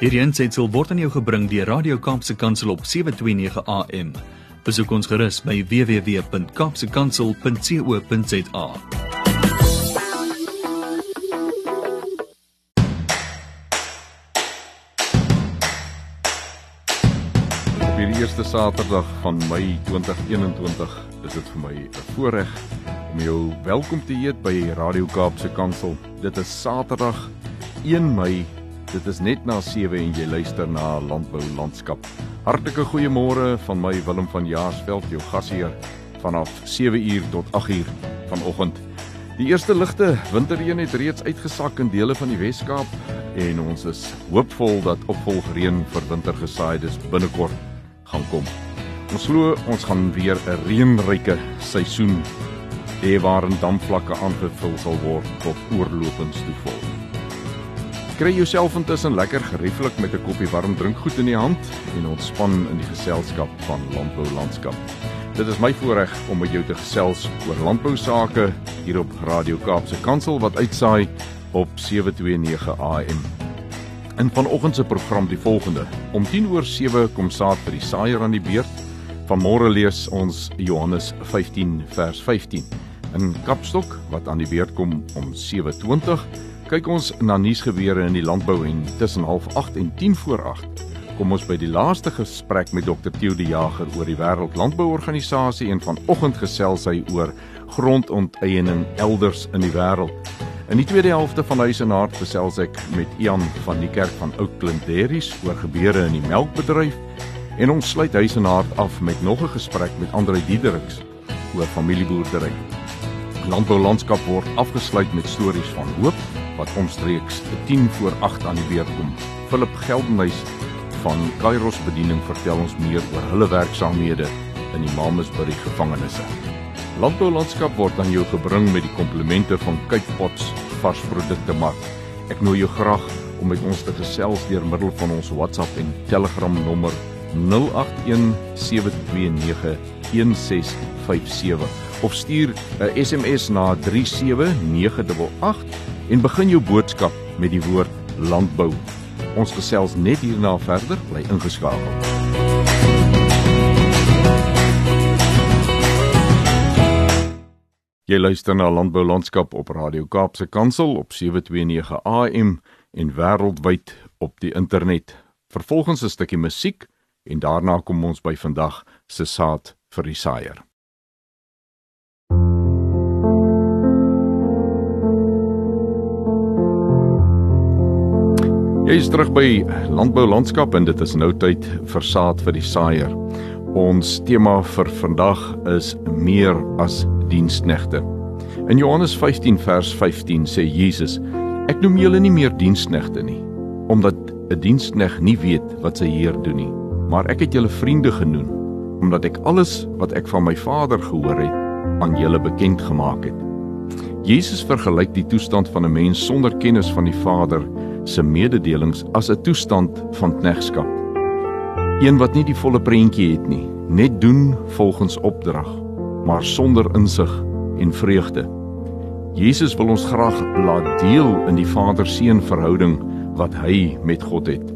Hierdie aanseit word aan jou gebring deur Radio Kaapse Kansel op 7:29 AM. Besoek ons gerus by www.kapsekansel.co.za. Op hierdie eerste Saterdag van Mei 2021 is dit vir my 'n voorreg om jou welkom te heet by Radio Kaapse Kansel. Dit is Saterdag 1 Mei. Dit is net na 7 en jy luister na Landbou Landskap. Hartlike goeiemôre van my Willem van Jaarsveld, jou gasheer vanaf 7uur tot 8uur vanoggend. Die eerste ligte winterreën het reeds uitgesak in dele van die Wes-Kaap en ons is hoopvol dat opvolgreën vir wintergesaaiedes binnekort gaan kom. Ons glo ons gaan weer 'n reënryke seisoen hê waarin damvlakke aangevul sal word tot oorlopends toe vol. Kry jouself intussen lekker gerieflik met 'n koppie warm drinkgoed in die hand en ontspan in die geselskap van Landbou Landskap. Dit is my voorreg om met jou te gesels oor landbou sake hier op Radio Kaapse Kansel wat uitsaai op 729 AM. In vanoggend se program die volgende: Om 10 oor 7 kom saad vir die saaier aan die beurt. Vanmôre lees ons Johannes 15 vers 15. In Kapstok wat aan die beurt kom om 7:20, kyk ons na nuusgebeure in die landbou en tussen 08:30 en 10 voor 8 kom ons by die laaste gesprek met Dr. Theo de Jager oor die Wêreld Landbouorganisasie en vanoggend gesels hy oor grondonteiening elders in die wêreld. In die tweede helfte van Huis en Hart gesels ek met Ian van die kerk van Oud Klinderies oor gebeure in die melkbedryf en ons sluit Huis en Hart af met nog 'n gesprek met Andre Diedericks oor familieboerdery. Landbou landskap word afgesluit met stories van hoop wat omstreeks 10 voor 8 aan die beurt kom. Philip Geldenhuys van Kairos bediening vertel ons meer oor hulle werksaamhede in die Mamasbury gevangenisse. Landbou landskap word aan jou gebring met die komplimente van Cape Pots varsprodukte mark. Ek nooi jou graag om met ons te gesels deur middel van ons WhatsApp en Telegram nommer 0817291657 of stuur 'n SMS na 37988 en begin jou boodskap met die woord landbou. Ons gesels net hierna verder, bly ingeskakel. Jy luister na Landbou Landskap op Radio Kaapse Kansel op 729 AM en wêreldwyd op die internet. Vervolgens 'n stukkie musiek en daarna kom ons by vandag se saad vir die saaier. Jy is terug by Landbou Landskap en dit is nou tyd vir saad vir die saaier. Ons tema vir vandag is meer as diensknegte. In Johannes 15 vers 15 sê Jesus: Ek noem julle nie meer diensknegte nie, omdat 'n dienskneg nie weet wat sy heer doen nie, maar ek het julle vriende genoem, omdat ek alles wat ek van my Vader gehoor het, aan julle bekend gemaak het. Jesus vergelyk die toestand van 'n mens sonder kennis van die Vader se mededelings as 'n toestand van knegskap. Een wat nie die volle prentjie het nie, net doen volgens opdrag, maar sonder insig en vreugde. Jesus wil ons graag laat deel in die Vader-seun verhouding wat hy met God het.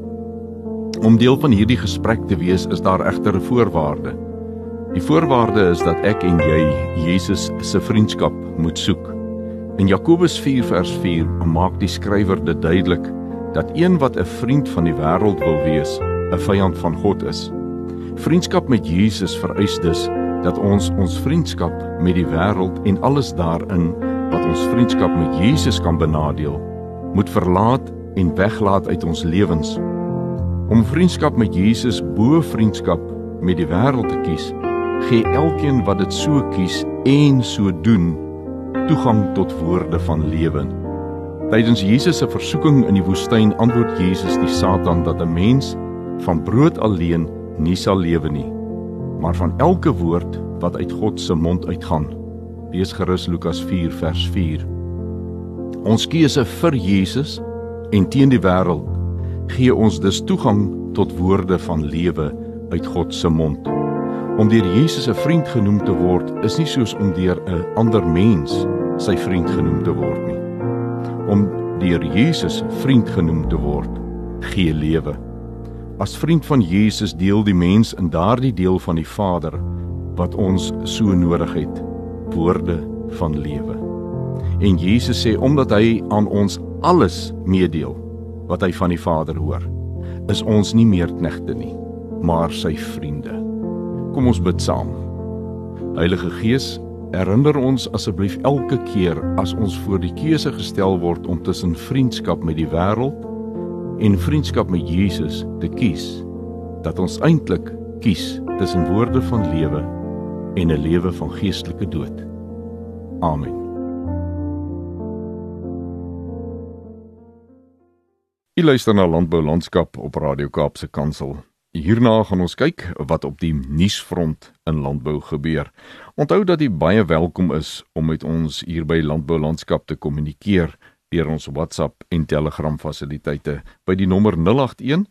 Om deel van hierdie gesprek te wees, is daar egter 'n voorwaarde. Die voorwaarde is dat ek en jy Jesus se vriendskap moet soek. In Jakobus 4 vers 4 maak die skrywer dit duidelik dat een wat 'n vriend van die wêreld wil wees, 'n vyand van God is. Vriendskap met Jesus vereis dus dat ons ons vriendskap met die wêreld en alles daarin wat ons vriendskap met Jesus kan benadeel, moet verlaat en weglaat uit ons lewens. Om vriendskap met Jesus bo vriendskap met die wêreld te kies, gee elkeen wat dit so kies en so doen toegang tot woorde van lewe. Tydens Jesus se versoeking in die woestyn antwoord Jesus die Satan dat 'n mens van brood alleen nie sal lewe nie, maar van elke woord wat uit God se mond uitgaan. Lees gerus Lukas 4 vers 4. Ons keuse vir Jesus en teen die wêreld gee ons dus toegang tot woorde van lewe uit God se mond. Om deur Jesus 'n vriend genoem te word is nie soos om deur 'n ander mens sy vriend genoem te word nie. Om deur Jesus vriend genoem te word, gee lewe. As vriend van Jesus deel die mens in daardie deel van die Vader wat ons so nodig het, woorde van lewe. En Jesus sê omdat hy aan ons alles meedeel wat hy van die Vader hoor, is ons nie meer knegte nie, maar sy vriende. Kom ons bid saam. Heilige Gees, herinner ons asseblief elke keer as ons voor die keuse gestel word om tussen vriendskap met die wêreld en vriendskap met Jesus te kies, dat ons eintlik kies tussen woorde van lewe en 'n lewe van geestelike dood. Amen. Jy luister na Landbou Landskap op Radio Kaapse Kansel. Hierna gaan ons kyk wat op die nuusfront in landbou gebeur. Onthou dat jy baie welkom is om met ons hier by Landbou Landskap te kommunikeer deur ons WhatsApp en Telegram fasiliteite by die nommer 081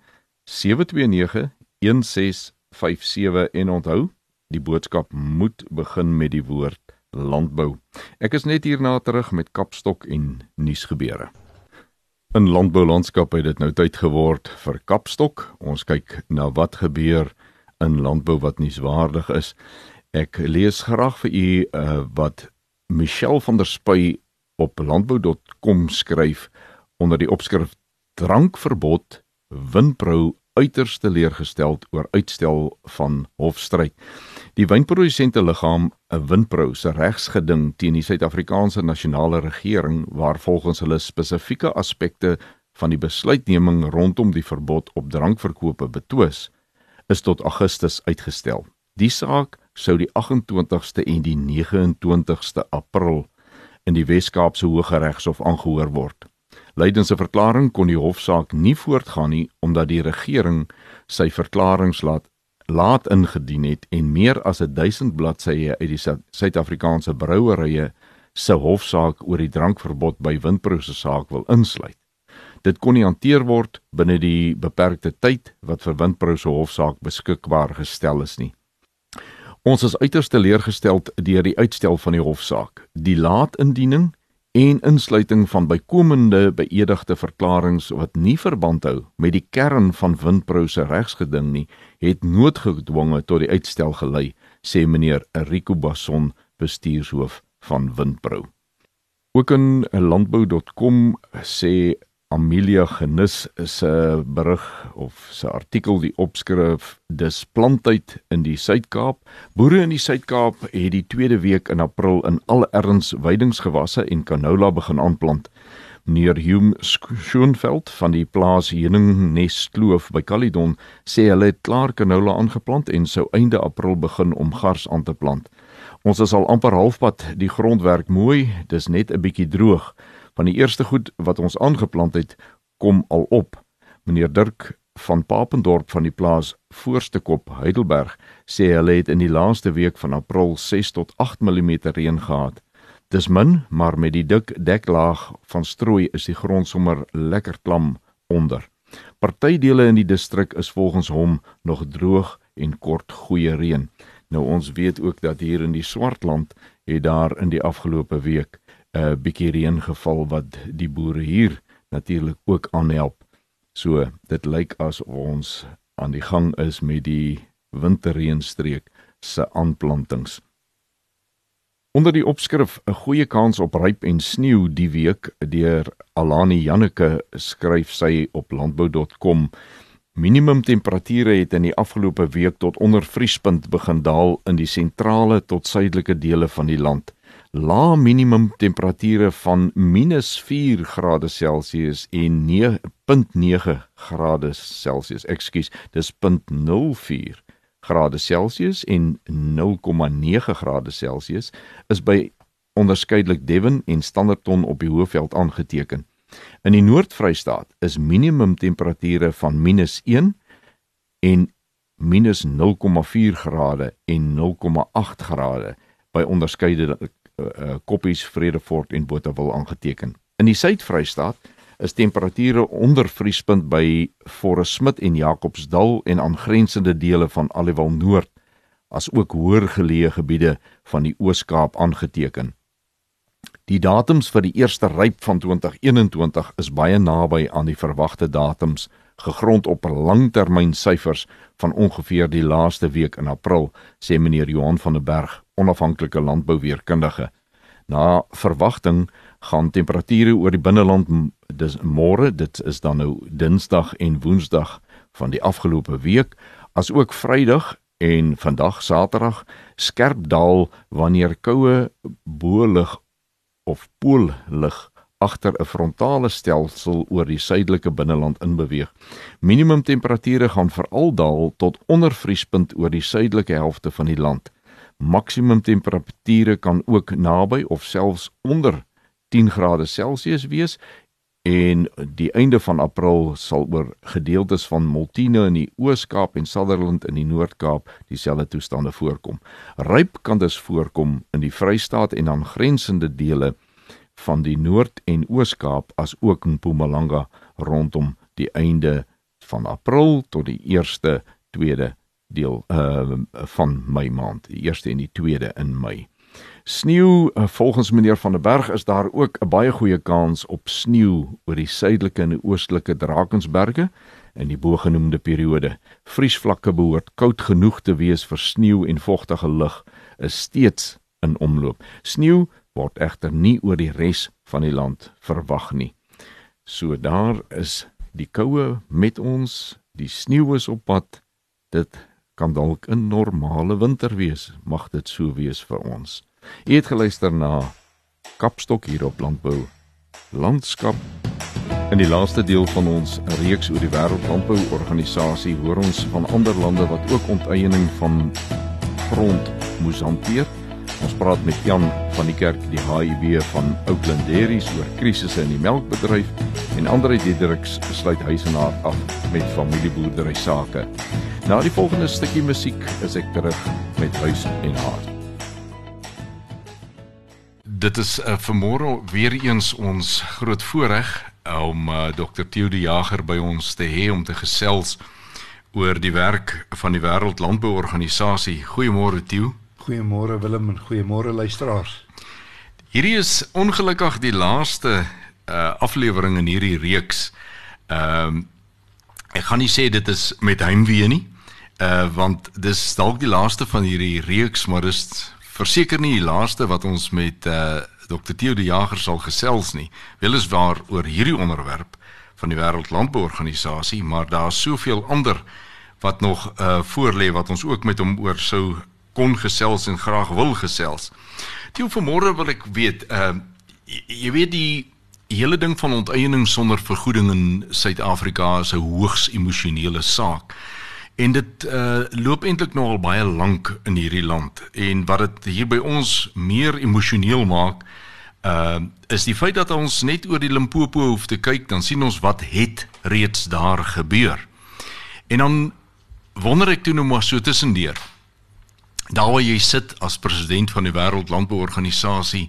729 1657 en onthou, die boodskap moet begin met die woord landbou. Ek is net hierna terug met kapstok en nuusgebeure. In landboulandskap het dit nou tyd geword vir Kapstok. Ons kyk na wat gebeur in landbou wat nuuswaardig is. Ek lees graag vir u uh, wat Michelle van der Spuy op landbou.com skryf onder die opskrif Drankverbod Winpro uiters teleurgesteld oor uitstel van hofstryd. Die wynprodusente liggaam, 'n Winpro se regsgeding teen die Suid-Afrikaanse nasionale regering waar volgens hulle spesifieke aspekte van die besluitneming rondom die verbod op drankverkope betwis, is tot Augustus uitgestel. Die saak sou die 28ste en die 29ste April in die Wes-Kaapse Hooggeregshof aangehoor word. Lydens se verklaring kon die hofsaak nie voortgaan nie omdat die regering sy verklaringe laat laat ingedien het en meer as 1000 bladsye uit die Suid-Afrikaanse brouwerye se hofsaak oor die drankverbod by Windpro se saak wil insluit. Dit kon nie hanteer word binne die beperkte tyd wat vir Windpro se hofsaak beskikbaar gestel is nie. Ons is uiters teleurgesteld deur die uitstel van die hofsaak. Die laat indiening en insluiting van bykomende beëdigde verklaringe wat nie verband hou met die kern van Windpro se regsgeding nie, het noodgedwonge tot die uitstel gelei, sê meneer Rico Basson, bestuurshoof van Windpro. Ook in landbou.com sê Amelia Genus se berig of se artikel die opskrif dis plantyd in die Suid-Kaap. Boere in die Suid-Kaap het die tweede week in April in alle erns weidingsgewasse en canola begin aanplant. Meneer Hume Schoenveld van die plaas Heuningnest Kloof by Caledon sê hulle het klaar canola aangeplant en sou einde April begin om gars aan te plant. Ons is al amper halfpad, die grondwerk mooi, dis net 'n bietjie droog van die eerste goed wat ons aangeplant het kom al op. Meneer Dirk van Papendorp van die plaas Voorste Kop Heidelberg sê hulle het in die laaste week van April 6 tot 8 mm reën gehad. Dis min, maar met die dik deklaag van strooi is die grond sommer lekker klam onder. Partydele in die distrik is volgens hom nog droog en kort goeie reën. Nou ons weet ook dat hier in die Swartland het daar in die afgelope week 'n uh, bietjie reën geval wat die boere hier natuurlik ook aanhelp. So dit lyk asof ons aan die gang is met die winterreënstreek se aanplantings. Onder die opskrif 'n goeie kans op ryp en sneeu die week deur Alani Janneke skryf sy op landbou.com Minimum temperature het in die afgelope week tot onder vriespunt begin daal in die sentrale tot suidelike dele van die land lae minimum temperature van -4 grade Celsius en 9.9 grade Celsius. Ekskuus, dis 0.04 grade Celsius en 0.9 grade Celsius is by onderskeidelik Devon en Standerton op die Hoëveld aangeteken. In die Noord-Vrystaat is minimum temperature van -1 en -0.4 grade en 0.8 grade by onderskeidelik uh, Koppies, Vredefort en Botawil aangeteken. In die Suid-Vrystaat is temperature onder vriespunt by Forest Smith en Jacobsdal en aangrensende dele van Aliwal Noord as ook hoër geleë gebiede van die Oos-Kaap aangeteken. Die datums vir die eerste ryp van 2021 is baie naby aan die verwagte datums gegrond op langtermynsyfers van ongeveer die laaste week in April, sê meneer Johan van der Berg, onafhanklike landbouweerkundige. Na verwagting gaan temperature oor die binneland dis môre, dit is dan nou Dinsdag en Woensdag van die afgelope week, as ook Vrydag en vandag Saterdag skerp daal wanneer koue boelig of poollig agter 'n frontale stelsel oor die suidelike binneland inbeweeg. Minimum temperature gaan veral daal tot onder vriespunt oor die suidelike helfte van die land. Maksimum temperature kan ook naby of selfs onder 10 grade Celsius wees en die einde van April sal oor gedeeltes van Molteno in die Oos-Kaap en Sutherland in die Noord-Kaap dieselfde toestande voorkom. Ryp kan dus voorkom in die Vrystaat en aangrensende dele van die Noord- en Oos-Kaap as ook in Mpumalanga rondom die einde van April tot die eerste tweede deel uh van Mei maand, die eerste en die tweede in Mei. Sneeu uh, volgens meneer van der Berg is daar ook 'n baie goeie kans op sneeu oor die suidelike en oostelike Drakensberge in die bogenoemde periode. Vriesvlakke behoort koud genoeg te wees vir sneeu en vogtige lug is steeds in omloop. Sneeu word egter nie oor die res van die land verwag nie. So daar is die koue met ons, die sneeu is op pad. Dit kan dalk 'n normale winter wees, mag dit so wees vir ons. Jy het geluister na Kapstok hier op Landbou Landskap. In die laaste deel van ons reeks oor die Wêreldlandbou Organisasie hoor ons van ander lande wat ook onteiening van grond moes hanteer. Ons praat met Jan van die kerk die HIB van Oakland Dairies oor krisisse in die melkbedryf en Andre Diedericks sluit huis en hart af met familieboerdery sake. Na die volgende stukkie musiek is ek terug met huis en hart. Dit is uh, vanmôre weer eens ons groot voorreg om uh, Dr. Theo de Jager by ons te hê om te gesels oor die werk van die Wêreldlandbouorganisasie. Goeiemôre Theo. Goeiemôre Willem en goeiemôre luisteraars. Hierdie is ongelukkig die laaste uh aflewering in hierdie reeks. Ehm uh, ek gaan nie sê dit is met heimwee nie. Uh want dis dalk die laaste van hierdie reeks, maar dis verseker nie die laaste wat ons met uh Dr. Theo de Jager sal gesels nie. Weliswaar oor hierdie onderwerp van die Wêreldlandbouorganisasie, maar daar's soveel ander wat nog uh voorlê wat ons ook met hom oor sou kon gesels en graag wil gesels. Toe vanmôre wil ek weet, ehm uh, jy weet die hele ding van onteiening sonder vergoeding in Suid-Afrika is 'n hoogs emosionele saak. En dit uh loop eintlik nou al baie lank in hierdie land en wat dit hier by ons meer emosioneel maak uh is die feit dat ons net oor die Limpopo hoef te kyk dan sien ons wat het reeds daar gebeur. En dan wonder ek toe nou maar so tussendeur daar waar jy sit as president van die Wêreldlandbouorganisasie,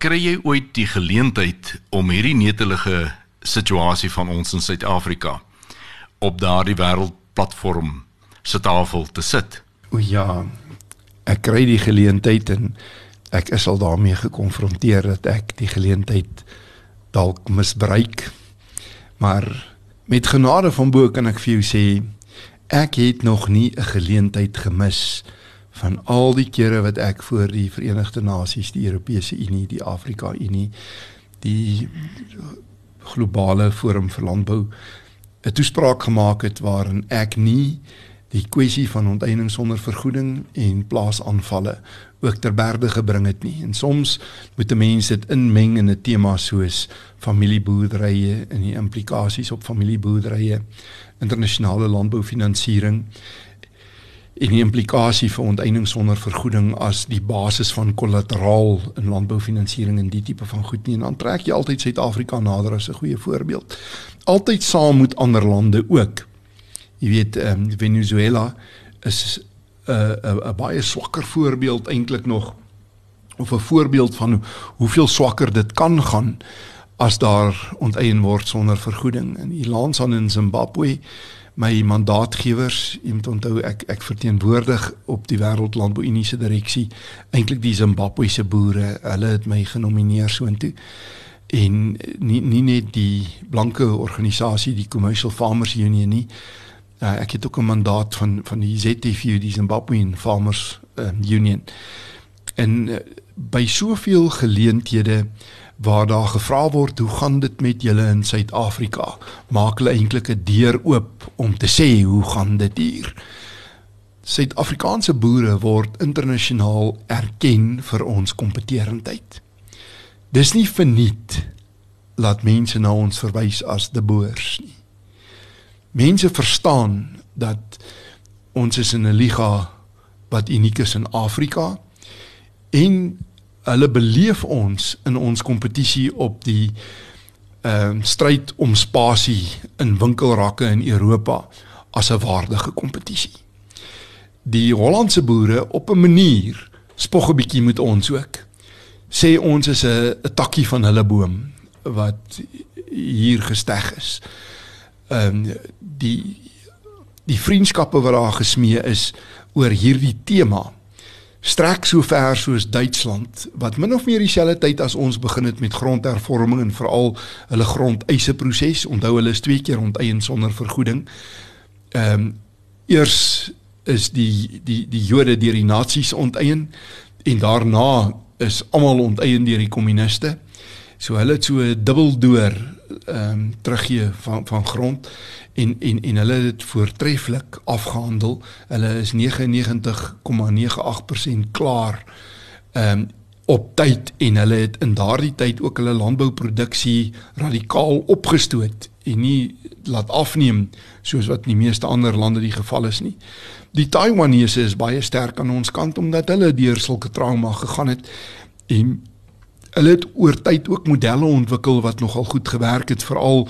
kry jy ooit die geleentheid om hierdie netelige situasie van ons in Suid-Afrika op daardie wêreldplatform se tafel te sit? O ja, ek kry die geleentheid en ek is al daarmee gekonfronteer dat ek die geleentheid dalk misbruik. Maar met genade van bo kan ek vir jou sê ek het nog nie 'n geleentheid gemis nie van al die kere wat ek voor die Verenigde Nasies, die Europese Unie, die Afrika Unie, die globale forum vir landbou 'n toespraak gemaak het waarin ek nie die kwessie van onteiening sonder vergoeding en plaasaanvalle ook ter berde gebring het nie. En soms moet 'n mens dit inmeng in 'n tema soos familieboerderye en die implikasies op familieboerderye, internasionale landboufinansiering en die implikasie vir onteiening sonder vergoeding as die basis van kollateraal in landboufinansiering en die tipe van goed nie en dan trek jy altyd Suid-Afrika nader as 'n goeie voorbeeld. Altyd saam met ander lande ook. Jy weet um, Venezuela is 'n uh, 'n uh, baie swakker voorbeeld eintlik nog of 'n voorbeeld van hoeveel swakker dit kan gaan as daar onteien word sonder vergoeding. In van in Zimbabwe my mandaatgewers, jy moet onthou ek ek verteenwoordig op die Wêreldlandbou Unie se direksie eintlik die Zimbabwese boere. Hulle het my genomineer soontoe. en nie nie net die blanke organisasie die Commercial Farmers Union nie. Uh, ek het ook 'n mandaat van van die ZFU die Zimbabwean Farmers uh, Union. En uh, by soveel geleenthede waar daar gevra word hoe gaan dit met julle in Suid-Afrika? Maak hulle eintlik 'n deur oop om te sê hoe gaan dit hier? Suid-Afrikaanse boere word internasionaal erken vir ons kompetitiwiteit Dis nie verniet laat mense na ons verwys as die boers nie. Mense verstaan dat ons is in 'n liga wat uniek is in Afrika en hulle beleef ons in ons kompetisie op die ehm uh, stryd om spasie in winkelrakke in Europa as 'n waardige kompetisie. Die Hollandse boere op 'n manier spog 'n bietjie met ons ook. Sê ons is 'n takkie van hulle boom wat hier gesteg is. Ehm um, die die vriendskappe wat daar gesmee is oor hierdie tema strek so ver soos Duitsland wat min of meer dieselfde tyd as ons begin het met grondhervorming en veral hulle grondeise proses onthou hulle is twee keer onteien sonder vergoeding. Ehm um, eers is die die die Jode deur die nasies onteien en daarna is almal onteien deur die kommuniste. So hulle het so 'n dubbeldoor ehm um, teruggee van van grond en en en hulle het dit voortreffelik afgehandel. Hulle is 99,98% klaar ehm um, op tyd en hulle het in daardie tyd ook hulle landbouproduksie radikaal opgestoot en nie laat afneem soos wat in die meeste ander lande die geval is nie. Die Taiwanese is baie sterk aan ons kant omdat hulle deur sulke trauma gegaan het en hulle het oor tyd ook modelle ontwikkel wat nogal goed gewerk het veral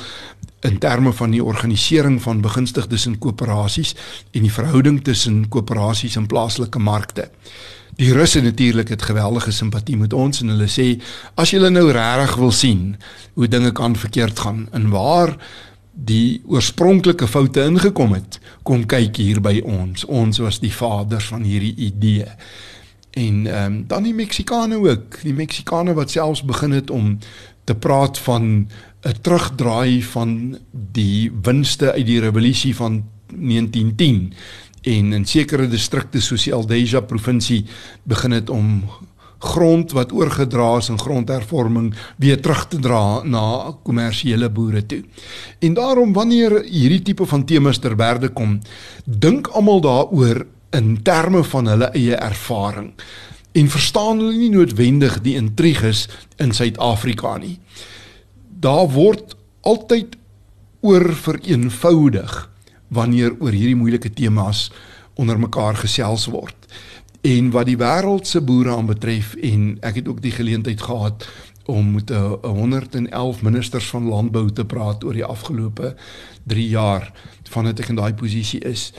in terme van die organisering van begunstigdes en koöperasies en die verhouding tussen koöperasies en plaaslike markte. Die Russe natuurlik het geweldige simpatie met ons en hulle sê as julle nou regtig wil sien hoe dinge kan verkeerd gaan en waar die oorspronklike foute ingekom het, kom kyk hier by ons. Ons was die vaders van hierdie idee. En ehm um, dan die Meksikane ook, die Meksikane wat selfs begin het om te praat van 'n terugdraai van die winste uit die revolusie van 1910 en in sekere distrikte soos die Aldeia provinsie begin het om grond wat oorgedra is in grondhervorming weer terug te dra na kommersiële boere toe. En daarom wanneer hierdie tipe van temas ter berde kom, dink almal daaroor in terme van hulle eie ervaring en verstaan hulle nie noodwendig die intriges in Suid-Afrika nie. Daar word altyd oor vereenvoudig wanneer oor hierdie moeilike temas onder mekaar gesels word. En wat die wêreld se boere aanbetref en ek het ook die geleentheid gehad om met 'n 111 ministers van landbou te praat oor die afgelope 3 jaar vandat ek in daai posisie is.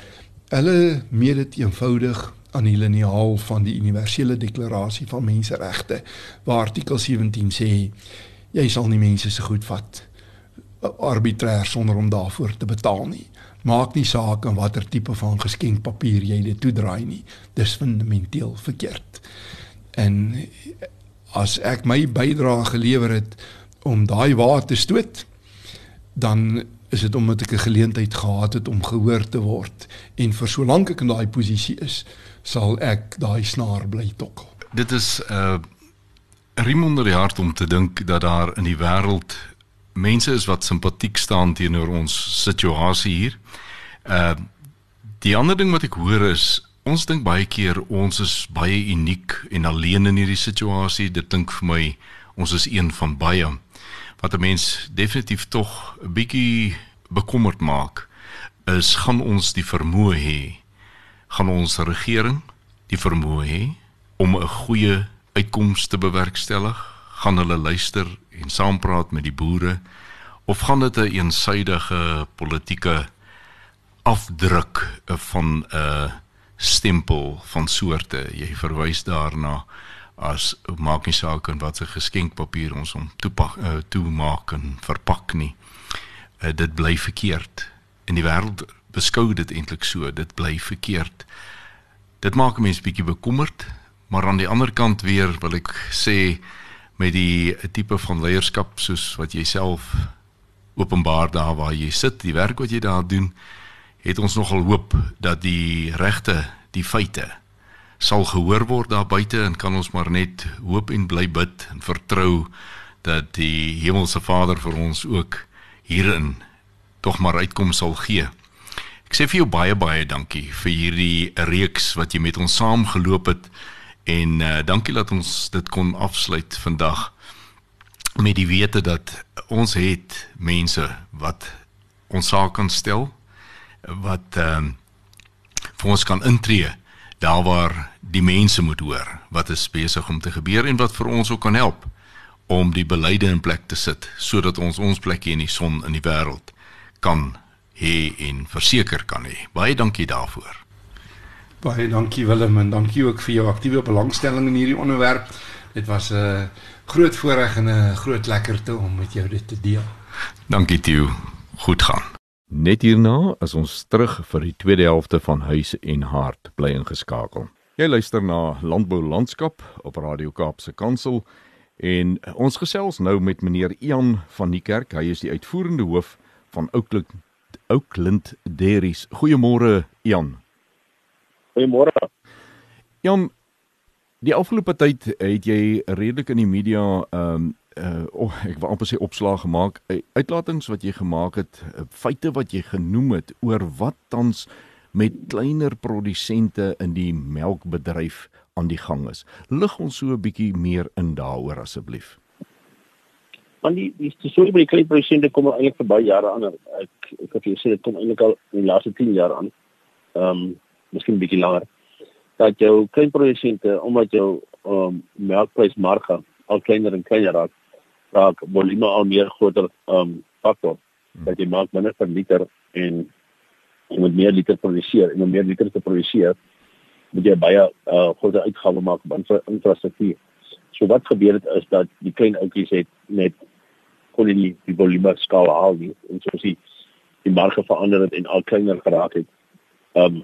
Hulle meet dit eenvoudig aan die liniaal van die universele deklarasie van menseregte waar artikel 17 sê jy sal nie mense se goed vat arbitrêr sonder om daarvoor te betaal nie. Maak nie saak in watter tipe van geskenkpapier jy dit toedraai nie. Dis fundamenteel verkeerd. En as ek my bydrae gelewer het om daai waar te stoot, dan is dit omdat ek 'n geleentheid gehad het om gehoor te word en vir solank ek in daai posisie is, sal ek daai snaar bly tokkel. Dit is 'n uh, riem onder die hart om te dink dat daar in die wêreld mense is wat simpatiek staan teenoor ons situasie hier. Uh die ander ding wat ek hoor is ons dink baie keer ons is baie uniek en alleen in hierdie situasie. Dit dink vir my ons is een van baie wat 'n mens definitief tog 'n bietjie bekommerd maak is gaan ons die vermoë hê gaan ons regering die vermoë hê om 'n goeie uitkoms te bewerkstellig? Gaan hulle luister en saampraat met die boere? Of gaan dit 'n een eensidedige politieke afdruk van 'n stempel van soorte? Jy verwys daarna as maak nie saak in watter geskenkpapier ons hom toepak uh, toemaak en verpak nie. Uh, dit bly verkeerd. In die wêreld beskou dit eintlik so, dit bly verkeerd. Dit maak mense bietjie bekommerd, maar aan die ander kant weer wil ek sê met die tipe van leierskap soos wat jy self openbaar daar waar jy sit, die werk wat jy daar doen, het ons nogal hoop dat die regte, die feite sal gehoor word daar buite en kan ons maar net hoop en bly bid en vertrou dat die hemelse Vader vir ons ook hierin tog maar uitkom sal gee. Ek sê vir jou baie baie dankie vir hierdie reeks wat jy met ons saam geloop het en uh, dankie dat ons dit kon afsluit vandag met die wete dat ons het mense wat ons saak kan stel wat ehm um, vir ons kan intree daar waar die mense moet hoor wat is besig om te gebeur en wat vir ons ook kan help om die beleide in plek te sit sodat ons ons plekjie in die son in die wêreld kan hê en verseker kan hê. Baie dankie daarvoor. Baie dankie Willem en dankie ook vir jou aktiewe belangstelling in hierdie onderwerp. Dit was 'n groot voorreg en 'n groot lekkerte om met jou dit te deel. Dankie Tieu. Goed gaan. Net hierna is ons terug vir die tweede helfte van Huis en Hart bly ingeskakel. Jy luister na Landbou Landskap op Radio Kaapse Kansel en ons gesels nou met meneer Ian van die Kerk. Hy is die uitvoerende hoof van Oakland Oakland Dairies. Goeiemôre Ian. Goeiemôre. Jan, die afgelope tyd het jy redelik in die media ehm um, uh oh, ek wou amper sê opslag gemaak. Uitlatings wat jy gemaak het uh, feite wat jy genoem het oor wat tans met kleiner produsente in die melkbedryf aan die gang is. Lig ons so 'n bietjie meer in daaroor asseblief. Want die die storie by die klein produsente kom eintlik vir baie jare aan. Ek ek het gesê dit kom eintlik al in die laaste 10 jaar aan. Ehm um, miskien 'n bietjie langer. Dat jou klein produsente omdat jou ehm um, melkprys marge al kleiner en kleiner raak raak volume al meer groter um faktor hmm. dat jy maak minder per liter en jy moet meer liter produseer en om meer liter te produseer moet jy baie uh groter uitgawe maak op infra infrastruktuur. So wat gebeur het is dat die klein oudjies het net kon nie die volume skaal haal nie en so sien die marge verander het en al kleiner geraak het. Um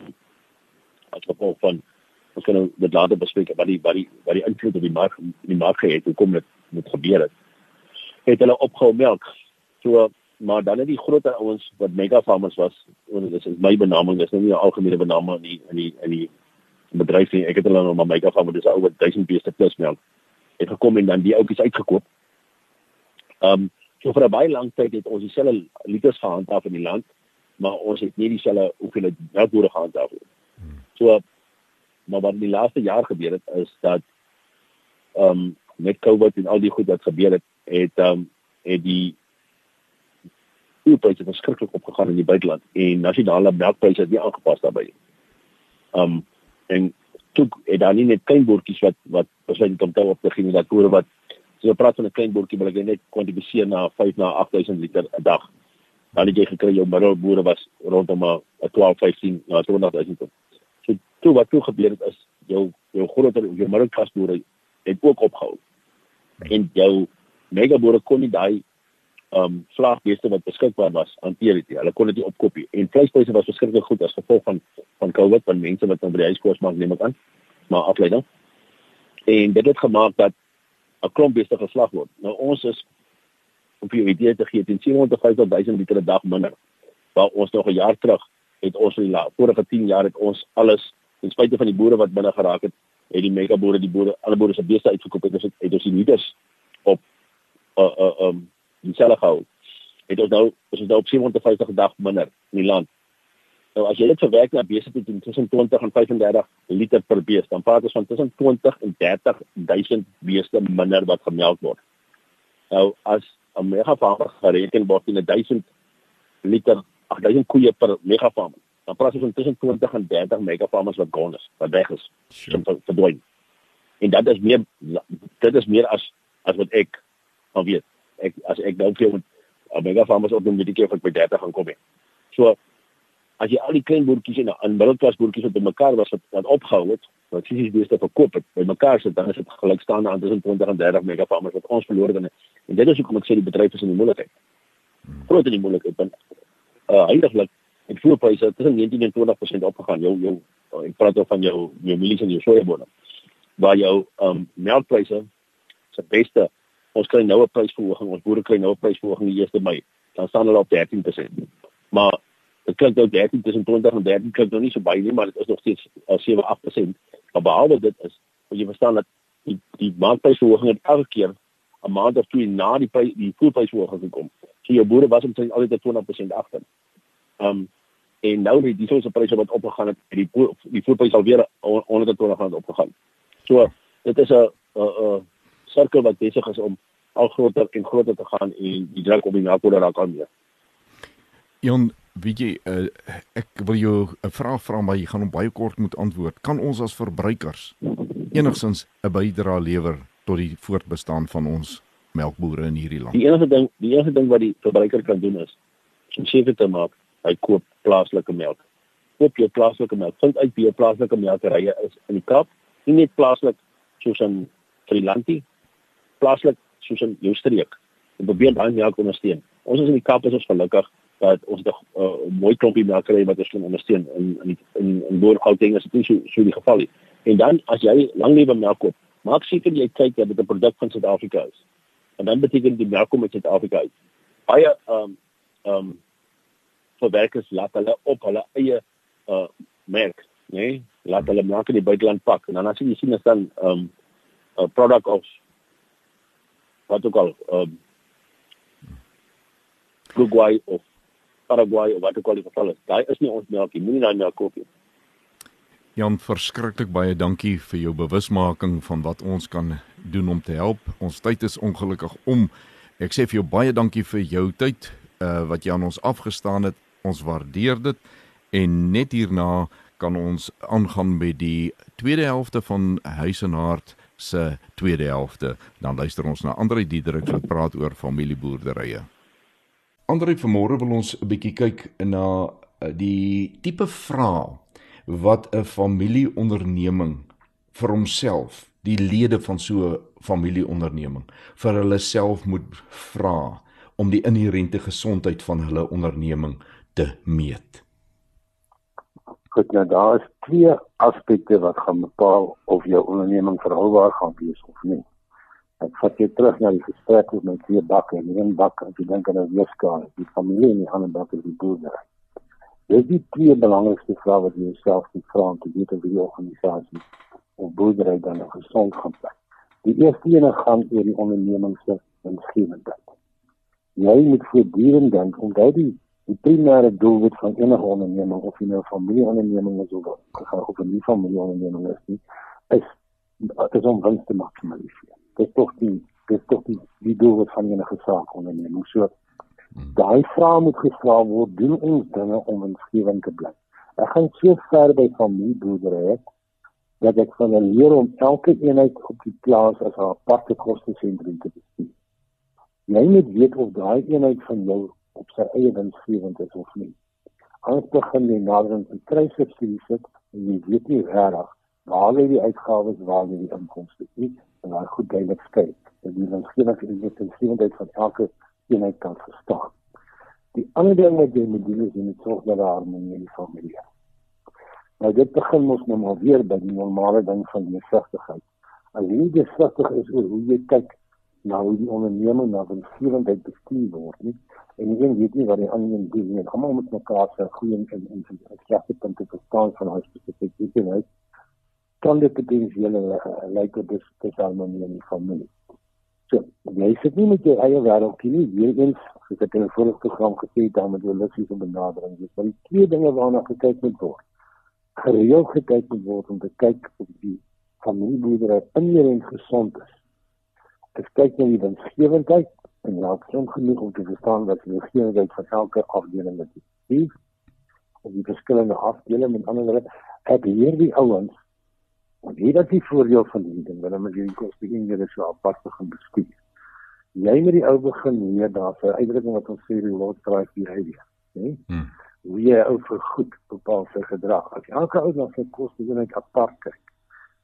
as gevolg van ons kan nou dit later bespreek wat die wat die wat die invloed op die mark die mark het hoe kom dit moet gebeur het het hulle opgehou melk. So maar dan het die groot ouens wat mega farmers was, en dit is my benaming, dis nou nie 'n algemene benaming in die in die in die bedryf nie. Ek het hulle nou maar mega farmers, dis oor 1000 beeste plus melk. Het gekom en dan die ouppies uitgekoop. Ehm um, so vir 'n baie lang tyd het ons dieselfde liters gehandhaaf in die land, maar ons het nie dieselfde hoeveel melkbode gehandhaaf nie. So maar wat die laaste jaar gebeur het is dat ehm um, met COVID en al die goed wat gebeur het, het ehm um, het die voerpryse verskriklik opgegaan in die buiteland en nasionale melkpryse het nie aangepas daarbey nie. Ehm um, en toe het daar nie net klein boertjies wat wat besluit om te op gee dat boere wat so 'n praat van 'n klein boertjie ek net kwantifiseer na 5 na 8000 liter 'n dag. Dan het jy gekry jou middelboere was rondom 'n 12 15 na 20000 ton. So toe wat toe gebeur het is jou jou groter jou middelklasboere het ook opgehou. En jou megaboere kon nie daai um vlaagbeeste wat beskikbaar was hanteer dit. Hulle kon dit nie opkoop nie. En vleispryse was verskriklik goed as gevolg van van COVID van mense wat nou by die huiskos maak neem ek aan. Maar afleiding. En dit het gemaak dat 'n klomp beeste geslag word. Nou ons is op die idee te gee teen 750 000 liter 'n dag minder. Waar ons nog 'n jaar terug het ons in die vorige 10 jaar het ons alles ten spyte van die boere wat binne geraak het, het die megaboere die boere alle boere se beeste uitgekoop het. Ons het ons die op uh uh um dieselfde gehou. Het ons nou is ons nou op 750 dag minder in die land. Nou as jy dit verwerk na beeste teen tussen 20 en 35 liter per beeste, dan praat ons van tussen 20 en 30 000 beeste minder wat gemelk word. Nou as 'n megafarmer gereken word in 1000 liter, 8000 koeie per megafarmer, dan praat ons van tussen 20 en 30 megafarmers wat gone is, wat weg is, sure. verdwyn. En dit is meer dit is meer as as wat ek al weet ek as ek dalk vir 'n mega farmers op 'n bietjie of ek by 30 gaan kom hê. So as jy al die klein boertjies en aan middelklas boertjies op mekaar was wat, wat opgehou het, wat fisies beeste verkoop het, by mekaar sit dan is dit gelykstaande aan tussen 20 en 30 mega farmers wat ons verloor het. En dit is hoekom ek sê die bedryf is in die moeilikheid. Groot in die moeilikheid want uh heiliglik het voerpryse tussen 19 en 20% opgegaan. Jou jou ek praat oor van jou jou mielies en jou sojabone. Waar jou um melkpryse se beste ons kry nou 'n prysverhoging, ons boere kry nou 'n prysverhoging die 1 Mei, dan staan hulle op 13%. Maar dit klink nou 13 tussen 20 en 13 klink nou nie so baie nie, maar dit is nog steeds uh, 7-8%. Maar behalwe dit is, moet jy verstaan dat die die markprysverhoging het elke keer 'n maand of twee na die prys die voerprysverhoging gekom. So jou boere was omtrent altyd 20% agter. Um, en nou die diesel se pryse wat opgegaan het, die die voerprys alweer onder die 20 rand opgegaan. So dit is 'n sirkel wat besig is om al groter en groter te gaan en die druk op die melkbode raak al meer. Jon, weet jy, uh, ek wil jou 'n vraag vra maar jy gaan hom baie kort moet antwoord. Kan ons as verbruikers enigsins 'n bydrae lewer tot die voortbestaan van ons melkbore in hierdie land? Die enigste ding, die enigste ding wat die verbruiker kan doen is om seker te maak hy koop plaaslike melk. Koop jou plaaslike melk. Vind uit wie jou plaaslike melkerye is in die Kaap. Nie net plaaslik soos in Trilanti, plaaslik soos in jou streek. En probeer daai melk ondersteun. Ons is in die Kaap is ons gelukkig dat ons 'n uh, mooi klompie melkerye wat ons kan ondersteun in in in, in Boer-Gauteng is dit nie so so die geval nie. En dan as jy langlewe melk koop, maak seker jy kyk dat dit 'n produk van Suid-Afrika is. En dan beteken die melk kom uit Suid-Afrika uit. Baie ehm um, ehm um, verwerkers laat hulle op hulle eie uh merk, né? Nee? Laat hulle melk in die buiteland pak en dan as jy sien as dan ehm um, 'n product of wat ook al ehm um, Uruguay of Paraguay of wat ook al die geval is. Daai is nie ons melk nie. Moenie daai melk koop nie. Jan, verskriklik baie dankie vir jou bewusmaking van wat ons kan doen om te help. Ons tyd is ongelukkig om. Ek sê vir jou baie dankie vir jou tyd uh wat jy aan ons afgestaan het. Ons waardeer dit en net hierna kan ons aangaan met die tweede helfte van Huis en Hart se tweede helfte. Dan luister ons na Andre Diederik wat praat oor familieboerderye. Andre, vanmôre wil ons 'n bietjie kyk na eh, die tipe vrae wat 'n familieonderneming vir homself, die lede van so 'n familieonderneming vir hulle self moet vra om die inherente gesondheid van hulle onderneming te meet. Goed, nou daar is twee aspekte wat gaan bepaal of jou onderneming verhoubaar gaan wees of nie. Ek vat jou terug na die gesprek met my twee bakke, een bak as jy dink aan 'n weeskaal, die familie en die ander bak is die boerdery. Dis die twee belangrikste vrae wat jy jouself moet vra om te weet of die organisasie of boerdery dan nog gesond gaan bly. Die eerste een gaan oor die onderneming se winsgewendheid. Jy moet voortdurend dink daai die, die primêre doelwit van enige onderneming of jy nou 'n familieonderneming is of of 'n nie familieonderneming is nie, is dit om wins te maksimaliseer. Dit is tog die dit is tog die, die doelwit van enige saak onderneming. So Daai vraag moet gevra word, doen ons dinge om winsgewend te bly. Ek gaan so ver by familieboerdery dat ek van hulle leer om elke eenheid op die plaas as 'n aparte kostesentrum te bestuur. Jy moet weet of daai eenheid van jou op sy eie winsgewend is of nie. Anders begin jy nader aan 'n krysubsidie sit en jy weet nie regtig waar lê die uitgawes waar lê die inkomste nie en daai goed duidelik skei. Dit is 'n winsgewendheid van elke eenheid kan verstaan. Die ander ding wat jy moet doen is jy moet sorg dat daar harmonie in die familie is. Nou dit begin mos nou maar weer by die normale ding van die sigtigheid. As jy gesig is oor hoe jy kyk na hoe die onderneming na van vierendheid bestuur word, nie? En jy weet nie wat die ander een doen nie. Almal moet mekaar se goeie en en en regte punte verstaan van hulle spesifieke weet. Kan dit potensieel uh, lyk op dis dis harmonie in die familie. So, jy sit nie met jou eie wêreldjie nie. Weer eens, as ek in 'n vorige program gesê het, dan met holistiese benadering. Dis van die twee dinge waarna gekyk moet word. Gereeld gekyk moet word om te kyk of die familieboerdery inherënt gesond is. Ek kyk na die winsgewendheid en ja, ek sien genoeg om te verstaan dat die winsgewendheid van elke afdeling die of die verskillende afdelings met ander ek leer die ouens Want hier is die voordeel van die ding, wanneer jy die koste in jy so apart begin bestuur. Jy met die ou begin hier daar vir uitdrukking wat ons sê die Lord drive behavior, né? Hmm. Wie jy ou vir goed bepaal sy gedrag. As elke ou dan sy koste net apart kyk,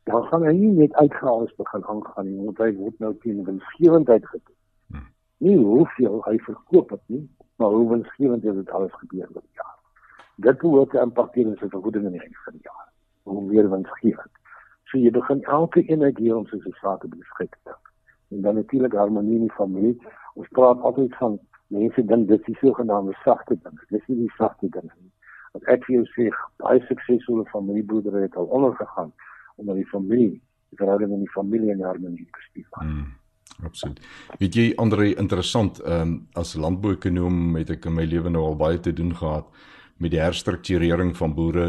dan gaan hy nie net uitgawes begin aangaan nie, want hy word nou teen winsgewendheid gedoen. Hmm. Nie hoeveel hy verkoop het nie, maar hoe winsgewend dit alles gebeur met die jaar. Dit behoort te impakteer in sy vergoeding in die einde van die jaar. Hoe meer winsgewend. So jy begin elke eenheid hier om sy sake beskik te. en dan natuurlik harmonie in die familie. Ons praat altyd van mense dink dit is sogenaamde sagte dinge. Dis nie die sagte dinge nie. Want ek vir jou sê baie suksesvolle familiebroedere het al ondergegaan omdat die familie, die verhouding in die familie in harmonie geskep het. Mm. Absoluut. Weet jy Andre interessant, ehm um, as landbouekonoom het ek in my lewe nou al baie te doen gehad met die herstrukturering van boere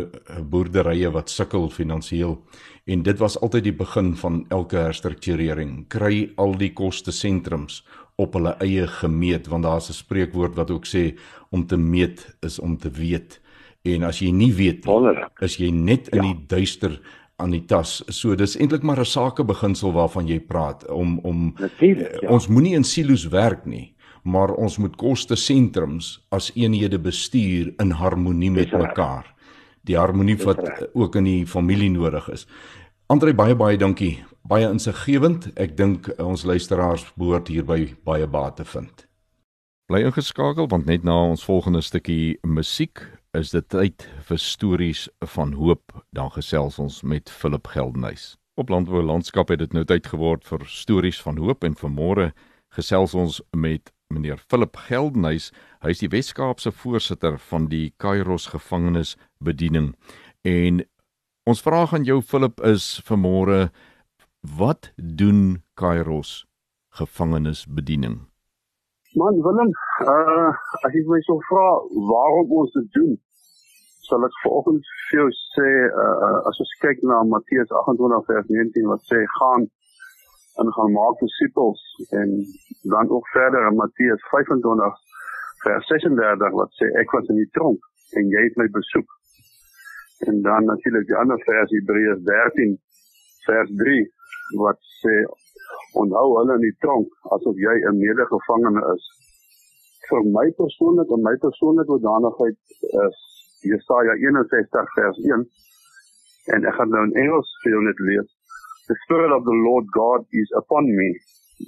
boerderye wat sukkel finansiëel en dit was altyd die begin van elke herstrukturering. Kry al die koste sentrums op hulle eie gemeet want daar's 'n spreekwoord wat ook sê om te meet is om te weet. En as jy nie weet nie, is jy net in ja. die duister aan die tas. So dis eintlik maar 'n sakebeginsel waarvan jy praat om om Natuurlijk, ja. ons moenie in silo's werk nie maar ons moet koste sentrums as eenhede bestuur in harmonie met mekaar. Die harmonie wat ook in die familie nodig is. Andre baie baie dankie. Baie insiggewend. Ek dink ons luisteraars behoort hierby baie baat te vind. Bly ingeskakel want net na ons volgende stukkie musiek is dit tyd vir stories van hoop. Dan gesels ons met Philip Geldenhuys. Op landbou landskap het dit nou tyd geword vir stories van hoop en vanmôre gesels ons met meneer Philip Geldenhuys. Hy is die Wes-Kaapse voorsitter van die Kairos gevangenisbediening. En ons vraag aan jou Philip is vanmôre wat doen Kairos gevangenisbediening? Man Willem, uh as jy my sou vra waarom ons dit doen, sal ek volgens vir jou sê uh as ons kyk na Matteus 28 vers 19 wat sê gaan en gaan maak disippels en dan ook verder in Matteus 25 vers 36 wat sê ek was in die tronk en jy het my besoek. En dan natuurlik die ander vers Hebreërs 13 vers 3 wat sê onthou hulle in die tronk asof jy 'n medegevangene is. Vir my persoonlik en my persoonlike hoedanigheid is Jesaja 61 vers 1 en ek gaan nou in Engels vir jou net lees. The Spirit of the Lord God is upon me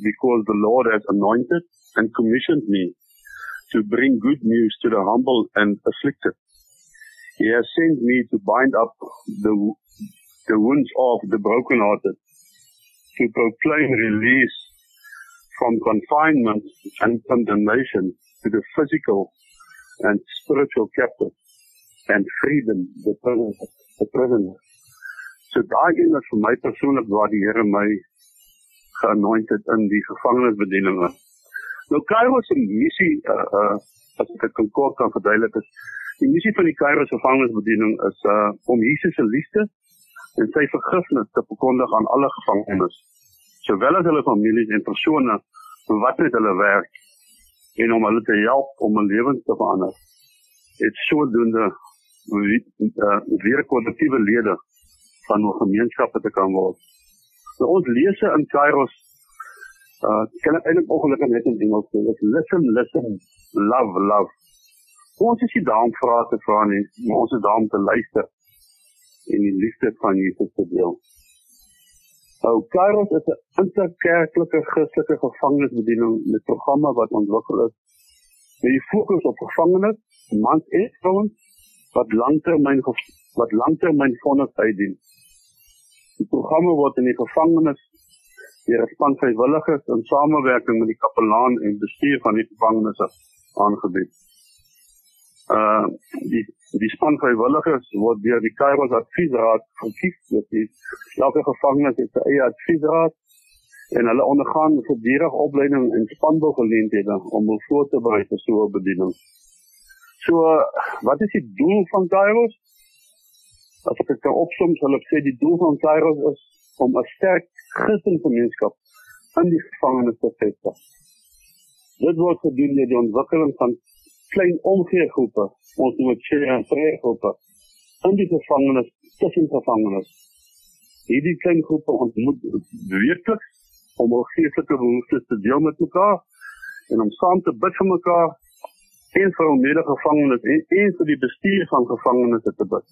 because the Lord has anointed and commissioned me to bring good news to the humble and afflicted. He has sent me to bind up the, the wounds of the brokenhearted, to proclaim release from confinement and condemnation to the physical and spiritual captive, and freedom the prisoners. The prisoners. So daai een is vir my persoonlik waar die Here my geanoint het in die gevangenisbediening. Nou Kairos se missie uh uh as ek dit kort kan verduidelik is die missie van die Kairos gevangenisbediening is uh om Jesus se liefde en sy vergifnis te verkondig aan alle gevangenes, sowel as hulle families en persone wat met hulle werk en om hulle te help om 'n lewens te verander. Dit sodoende uh, weer kollektiewe lede van 'n gemeenskap te kan word. So ons lese in Kairos uh kan ek eintlik ongelukkig net in Engels sê, is listen listen love love. Ons is nie daar om vrae te vra nie, maar ons is daar om te luister en die liefde van Jesus te deel. Nou Kairos is 'n interkerklike Christelike gevangenisbediening met programme wat ontwikkel is met die fokus op gevangenes, mans en vrouens wat langtermyn wat langtermyn vonnis uitdien. Die programme word in die gevangenis deur 'n span vrywilligers in samewerking met die kapelaan en bestuur van die gevangenisse aangebied. Uh die die span vrywilligers word deur die Kairos Adviesraad gekies. Dit is elke gevangenis het sy eie adviesraad en hulle ondergaan gedurende opleiding en spanbougeleenthede om hul voor te berei vir so 'n bediening. So wat is die doel van Kairos? as ek dit kan opsom, sal ek sê die doel van Kairos is om 'n sterk Christengemeenskap in die gevangenes te vestig. Dit word gedoen deur die ontwikkeling van klein omgegroepe, ons noem dit share groepe, in die gevangenes, tussen gevangenes. Hierdie klein groepe ontmoet weekliks om hul geestelike behoeftes te deel met mekaar en om saam te bid vir mekaar en vir hul medegevangenes en, en vir die bestuur van gevangenes te bid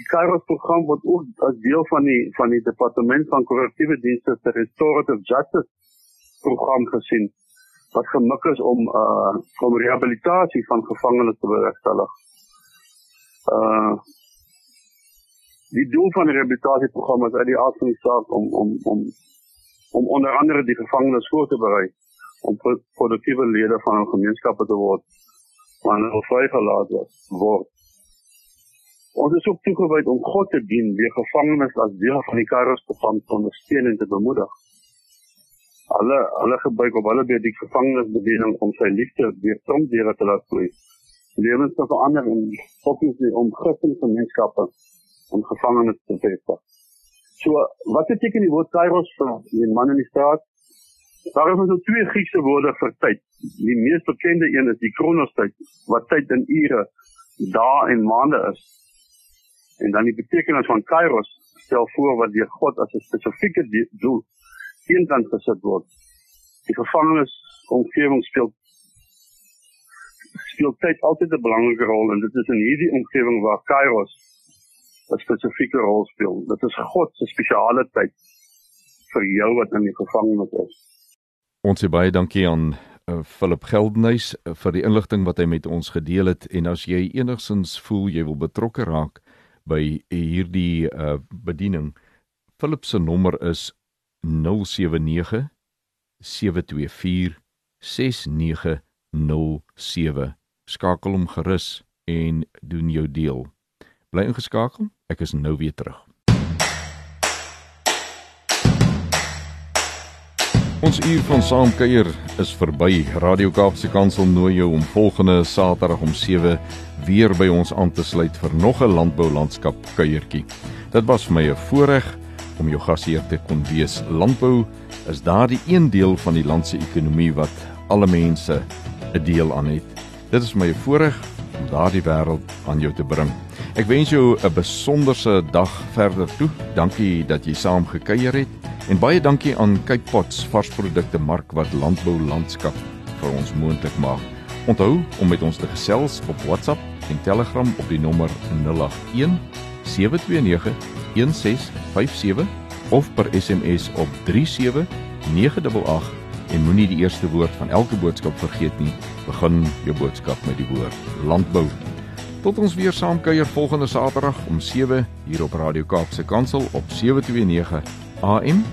die Kairos program word ook as deel van die van die departement van korrektiewe dienste se restorative justice program gesien wat gemik is om uh om rehabilitasie van gevangenes te bewerkstellig. Uh die doel van die rehabilitasieprogram is uit die aard van die saak om om om om onder andere die gevangenes voor te berei om produktiewe lede van 'n gemeenskap te word wanneer hulle vrygelaat word. Ons is ook toegewy om God te dien deur gevangenes as deel van die Kairos program te ondersteun en te bemoedig. Alle alle gebruik op hulle beurt die gevangenisbediening om sy liefde weer trom deur te laat vloei. Lewens te verander en fokus om Christelike gemeenskappe om gevangenes te vestig. So, wat beteken die woord kairos vir die man in die straat? Daar is nou twee Griekse woorde vir tyd. Die mees bekende een is die kronos tyd, wat tyd in ure, dae en maande is. En dan die betekenis van kairos stel voor wat deur God as 'n spesifieke doel eenkant gesit word. Die gevangenes omgewing speel speel tyd altyd 'n belangrike rol en dit is in hierdie omgewing waar kairos 'n spesifieke rol speel. Dit is God se spesiale tyd vir jou wat in die gevangenis is. Ons sê baie dankie aan uh, Philip Geldenhuys uh, vir die inligting wat hy met ons gedeel het en as jy enigsins voel jy wil betrokke raak by hierdie uh, bediening Philip se nommer is 079 724 6907 skakel hom gerus en doen jou deel bly ingeskakel Ek is nou weer terug. Ons uur van saamkuier is verby. Radio Kaapse Kansel nooi jou om volgende Saterdag om 7 weer by ons aan te sluit vir nog 'n landboulandskap kuiertjie. Dit was vir my 'n voorreg om jou gasheer te kon wees. Landbou is daardie een deel van die land se ekonomie wat alle mense 'n deel aan het. Dit is my voorreg om daardie wêreld aan jou te bring. Ek wens jou 'n besonderse dag verder toe. Dankie dat jy saam gekuier het en baie dankie aan Cape Pots varsprodukte mark wat landbou landskap vir ons moontlik maak. Onthou om met ons te gesels op WhatsApp en Telegram op die nommer 081 729 1657 of per SMS op 37988 en moenie die eerste woord van elke boodskap vergeet nie. Begin jou boodskap met die woord landbou. Tot ons weer saam kuier volgende Saterdag om 7 hier op Radio Kaapse Kansel op 729 AM.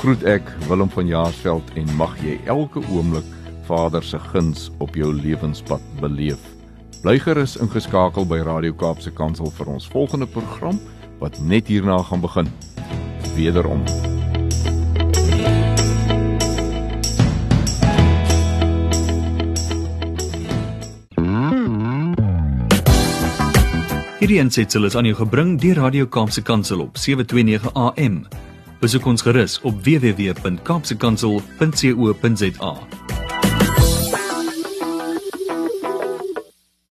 Groet ek Willem van Jaarsveld en mag jy elke oomblik Vader se guns op jou lewenspad beleef. Bly gerus ingeskakel by Radio Kaapse Kansel vir ons volgende program wat net hierna gaan begin. Wederom Hierdie aansetsel is aan jou gebring deur Radio Kaapse Kansel op 729 AM. Besoek ons gerus op www.kaapsekansel.co.za.